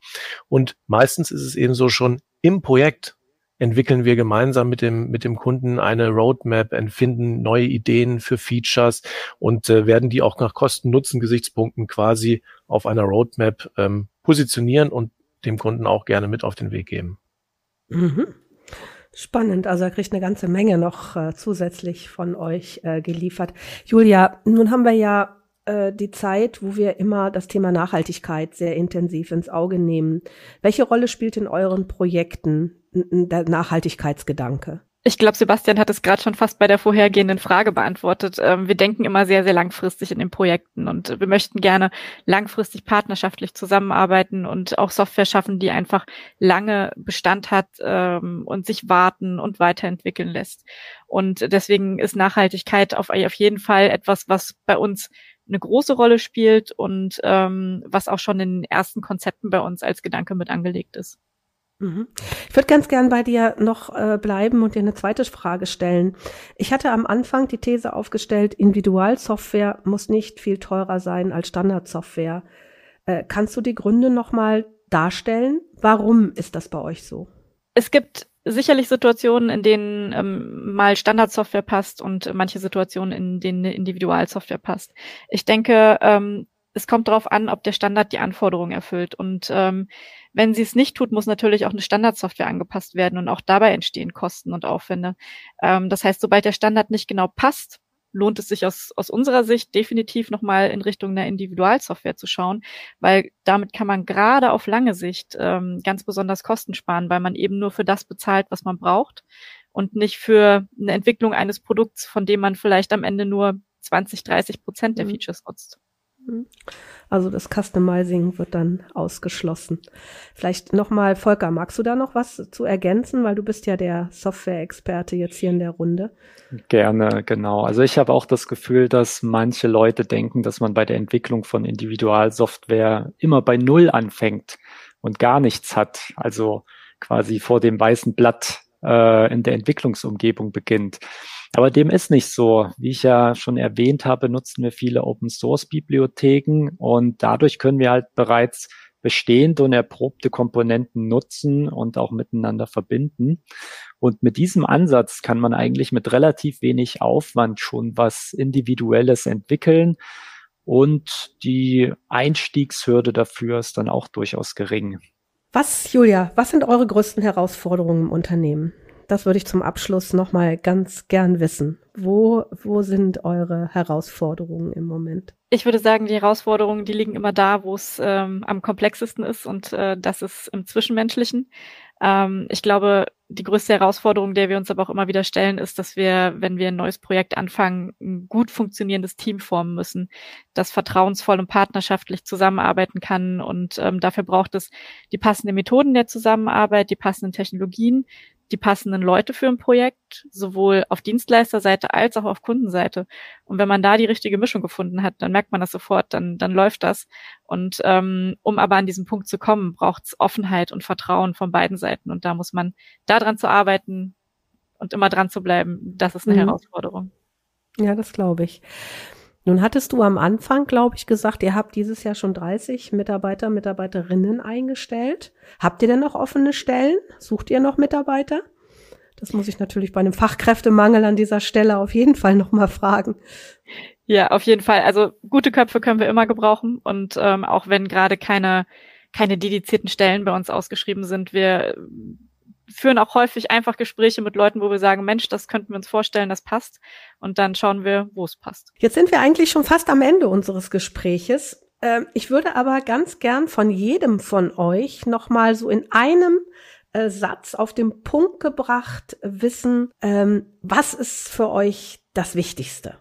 Und meistens ist es eben so schon im Projekt entwickeln wir gemeinsam mit dem, mit dem Kunden eine Roadmap, entfinden neue Ideen für Features und äh, werden die auch nach Kosten-Nutzen-Gesichtspunkten quasi auf einer Roadmap ähm, positionieren und dem Kunden auch gerne mit auf den Weg geben. Mhm. Spannend, also er kriegt eine ganze Menge noch äh, zusätzlich von euch äh, geliefert. Julia, nun haben wir ja äh, die Zeit, wo wir immer das Thema Nachhaltigkeit sehr intensiv ins Auge nehmen. Welche Rolle spielt in euren Projekten der Nachhaltigkeitsgedanke? Ich glaube, Sebastian hat es gerade schon fast bei der vorhergehenden Frage beantwortet. Ähm, wir denken immer sehr, sehr langfristig in den Projekten und wir möchten gerne langfristig partnerschaftlich zusammenarbeiten und auch Software schaffen, die einfach lange Bestand hat ähm, und sich warten und weiterentwickeln lässt. Und deswegen ist Nachhaltigkeit auf, jeden Fall etwas, was bei uns eine große Rolle spielt und ähm, was auch schon in den ersten Konzepten bei uns als Gedanke mit angelegt ist. Mhm. Ich würde ganz gern bei dir noch äh, bleiben und dir eine zweite Frage stellen. Ich hatte am Anfang die These aufgestellt, Individualsoftware muss nicht viel teurer sein als Standardsoftware. Äh, kannst du die Gründe nochmal darstellen? Warum ist das bei euch so? Es gibt sicherlich Situationen, in denen ähm, mal Standardsoftware passt und manche Situationen, in denen Individualsoftware passt. Ich denke, ähm, es kommt darauf an, ob der Standard die Anforderungen erfüllt. Und ähm, wenn sie es nicht tut, muss natürlich auch eine Standardsoftware angepasst werden und auch dabei entstehen Kosten und Aufwände. Ähm, das heißt, sobald der Standard nicht genau passt, lohnt es sich aus, aus unserer Sicht definitiv nochmal in Richtung einer Individualsoftware zu schauen, weil damit kann man gerade auf lange Sicht ähm, ganz besonders Kosten sparen, weil man eben nur für das bezahlt, was man braucht und nicht für eine Entwicklung eines Produkts, von dem man vielleicht am Ende nur 20, 30 Prozent der mhm. Features nutzt. Mhm. Also das Customizing wird dann ausgeschlossen. Vielleicht nochmal, Volker, magst du da noch was zu ergänzen, weil du bist ja der Software-Experte jetzt hier in der Runde. Gerne, genau. Also ich habe auch das Gefühl, dass manche Leute denken, dass man bei der Entwicklung von Individualsoftware immer bei Null anfängt und gar nichts hat. Also quasi vor dem weißen Blatt äh, in der Entwicklungsumgebung beginnt. Aber dem ist nicht so. Wie ich ja schon erwähnt habe, nutzen wir viele Open Source Bibliotheken und dadurch können wir halt bereits bestehende und erprobte Komponenten nutzen und auch miteinander verbinden. Und mit diesem Ansatz kann man eigentlich mit relativ wenig Aufwand schon was Individuelles entwickeln. Und die Einstiegshürde dafür ist dann auch durchaus gering. Was, Julia, was sind eure größten Herausforderungen im Unternehmen? Das würde ich zum Abschluss nochmal ganz gern wissen. Wo, wo sind eure Herausforderungen im Moment? Ich würde sagen, die Herausforderungen, die liegen immer da, wo es ähm, am komplexesten ist und äh, das ist im Zwischenmenschlichen. Ähm, ich glaube, die größte Herausforderung, der wir uns aber auch immer wieder stellen, ist, dass wir, wenn wir ein neues Projekt anfangen, ein gut funktionierendes Team formen müssen, das vertrauensvoll und partnerschaftlich zusammenarbeiten kann. Und ähm, dafür braucht es die passenden Methoden der Zusammenarbeit, die passenden Technologien, die passenden Leute für ein Projekt, sowohl auf Dienstleisterseite als auch auf Kundenseite. Und wenn man da die richtige Mischung gefunden hat, dann merkt man das sofort, dann, dann läuft das. Und ähm, um aber an diesen Punkt zu kommen, braucht es Offenheit und Vertrauen von beiden Seiten. Und da muss man daran zu arbeiten und immer dran zu bleiben, das ist eine mhm. Herausforderung. Ja, das glaube ich. Nun hattest du am Anfang, glaube ich, gesagt, ihr habt dieses Jahr schon 30 Mitarbeiter, Mitarbeiterinnen eingestellt. Habt ihr denn noch offene Stellen? Sucht ihr noch Mitarbeiter? Das muss ich natürlich bei einem Fachkräftemangel an dieser Stelle auf jeden Fall nochmal fragen. Ja, auf jeden Fall. Also gute Köpfe können wir immer gebrauchen. Und ähm, auch wenn gerade keine, keine dedizierten Stellen bei uns ausgeschrieben sind, wir führen auch häufig einfach Gespräche mit Leuten, wo wir sagen, Mensch, das könnten wir uns vorstellen, das passt. Und dann schauen wir, wo es passt. Jetzt sind wir eigentlich schon fast am Ende unseres Gespräches. Ähm, ich würde aber ganz gern von jedem von euch nochmal so in einem äh, Satz auf den Punkt gebracht wissen, ähm, was ist für euch das Wichtigste?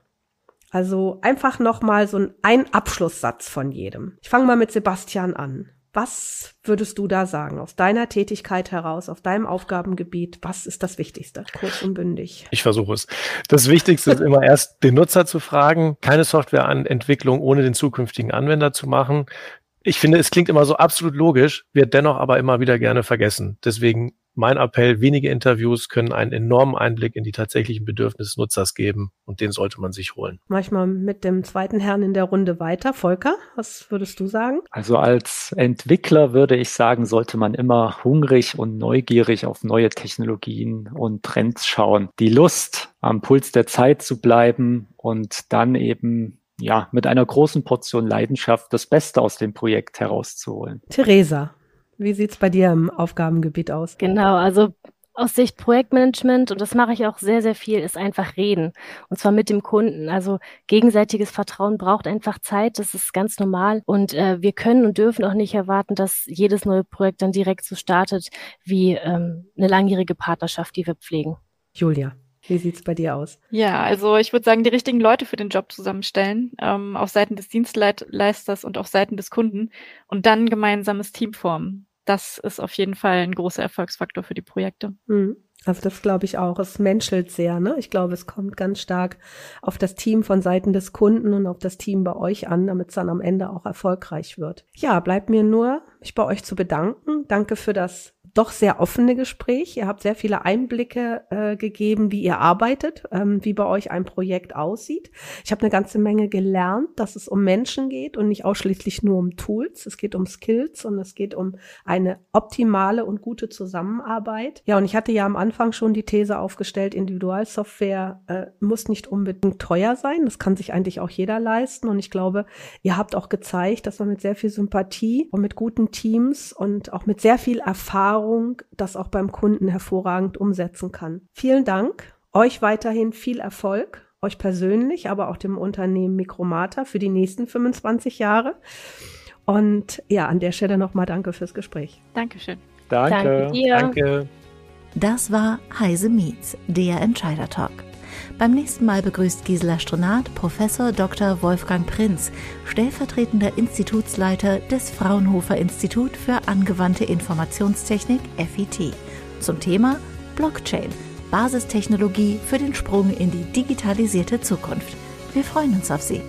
Also einfach nochmal so ein, ein Abschlusssatz von jedem. Ich fange mal mit Sebastian an. Was würdest du da sagen, aus deiner Tätigkeit heraus, auf deinem Aufgabengebiet? Was ist das Wichtigste? Kurz und bündig. Ich versuche es. Das Wichtigste ist immer erst den Nutzer zu fragen, keine Softwareentwicklung ohne den zukünftigen Anwender zu machen. Ich finde, es klingt immer so absolut logisch, wird dennoch aber immer wieder gerne vergessen. Deswegen mein Appell, wenige Interviews können einen enormen Einblick in die tatsächlichen Bedürfnisse des Nutzers geben und den sollte man sich holen. Manchmal mit dem zweiten Herrn in der Runde weiter. Volker, was würdest du sagen? Also als Entwickler würde ich sagen, sollte man immer hungrig und neugierig auf neue Technologien und Trends schauen. Die Lust, am Puls der Zeit zu bleiben und dann eben ja, mit einer großen Portion Leidenschaft das Beste aus dem Projekt herauszuholen. Theresa, wie sieht's bei dir im Aufgabengebiet aus? Genau, also aus Sicht Projektmanagement, und das mache ich auch sehr, sehr viel, ist einfach reden. Und zwar mit dem Kunden. Also gegenseitiges Vertrauen braucht einfach Zeit, das ist ganz normal. Und äh, wir können und dürfen auch nicht erwarten, dass jedes neue Projekt dann direkt so startet wie ähm, eine langjährige Partnerschaft, die wir pflegen. Julia. Wie sieht's bei dir aus? Ja, also ich würde sagen, die richtigen Leute für den Job zusammenstellen, ähm, auf Seiten des Dienstleisters und auf Seiten des Kunden und dann gemeinsames Team formen. Das ist auf jeden Fall ein großer Erfolgsfaktor für die Projekte. Mhm. Also das glaube ich auch. Es menschelt sehr. Ne? Ich glaube, es kommt ganz stark auf das Team von Seiten des Kunden und auf das Team bei euch an, damit es dann am Ende auch erfolgreich wird. Ja, bleibt mir nur, mich bei euch zu bedanken. Danke für das doch sehr offene Gespräch. Ihr habt sehr viele Einblicke äh, gegeben, wie ihr arbeitet, ähm, wie bei euch ein Projekt aussieht. Ich habe eine ganze Menge gelernt, dass es um Menschen geht und nicht ausschließlich nur um Tools. Es geht um Skills und es geht um eine optimale und gute Zusammenarbeit. Ja, und ich hatte ja am Anfang schon die These aufgestellt, Individualsoftware äh, muss nicht unbedingt teuer sein. Das kann sich eigentlich auch jeder leisten. Und ich glaube, ihr habt auch gezeigt, dass man mit sehr viel Sympathie und mit guten Teams und auch mit sehr viel Erfahrung Erfahrung das auch beim Kunden hervorragend umsetzen kann. Vielen Dank. Euch weiterhin viel Erfolg. Euch persönlich, aber auch dem Unternehmen Mikromata für die nächsten 25 Jahre. Und ja, an der Stelle nochmal danke fürs Gespräch. Dankeschön. Danke. Danke dir. Danke. Das war Heise Meets, der Entscheider Talk. Beim nächsten Mal begrüßt Gisela Stronat Professor Dr. Wolfgang Prinz, stellvertretender Institutsleiter des Fraunhofer Institut für angewandte Informationstechnik FIT, zum Thema Blockchain, Basistechnologie für den Sprung in die digitalisierte Zukunft. Wir freuen uns auf Sie.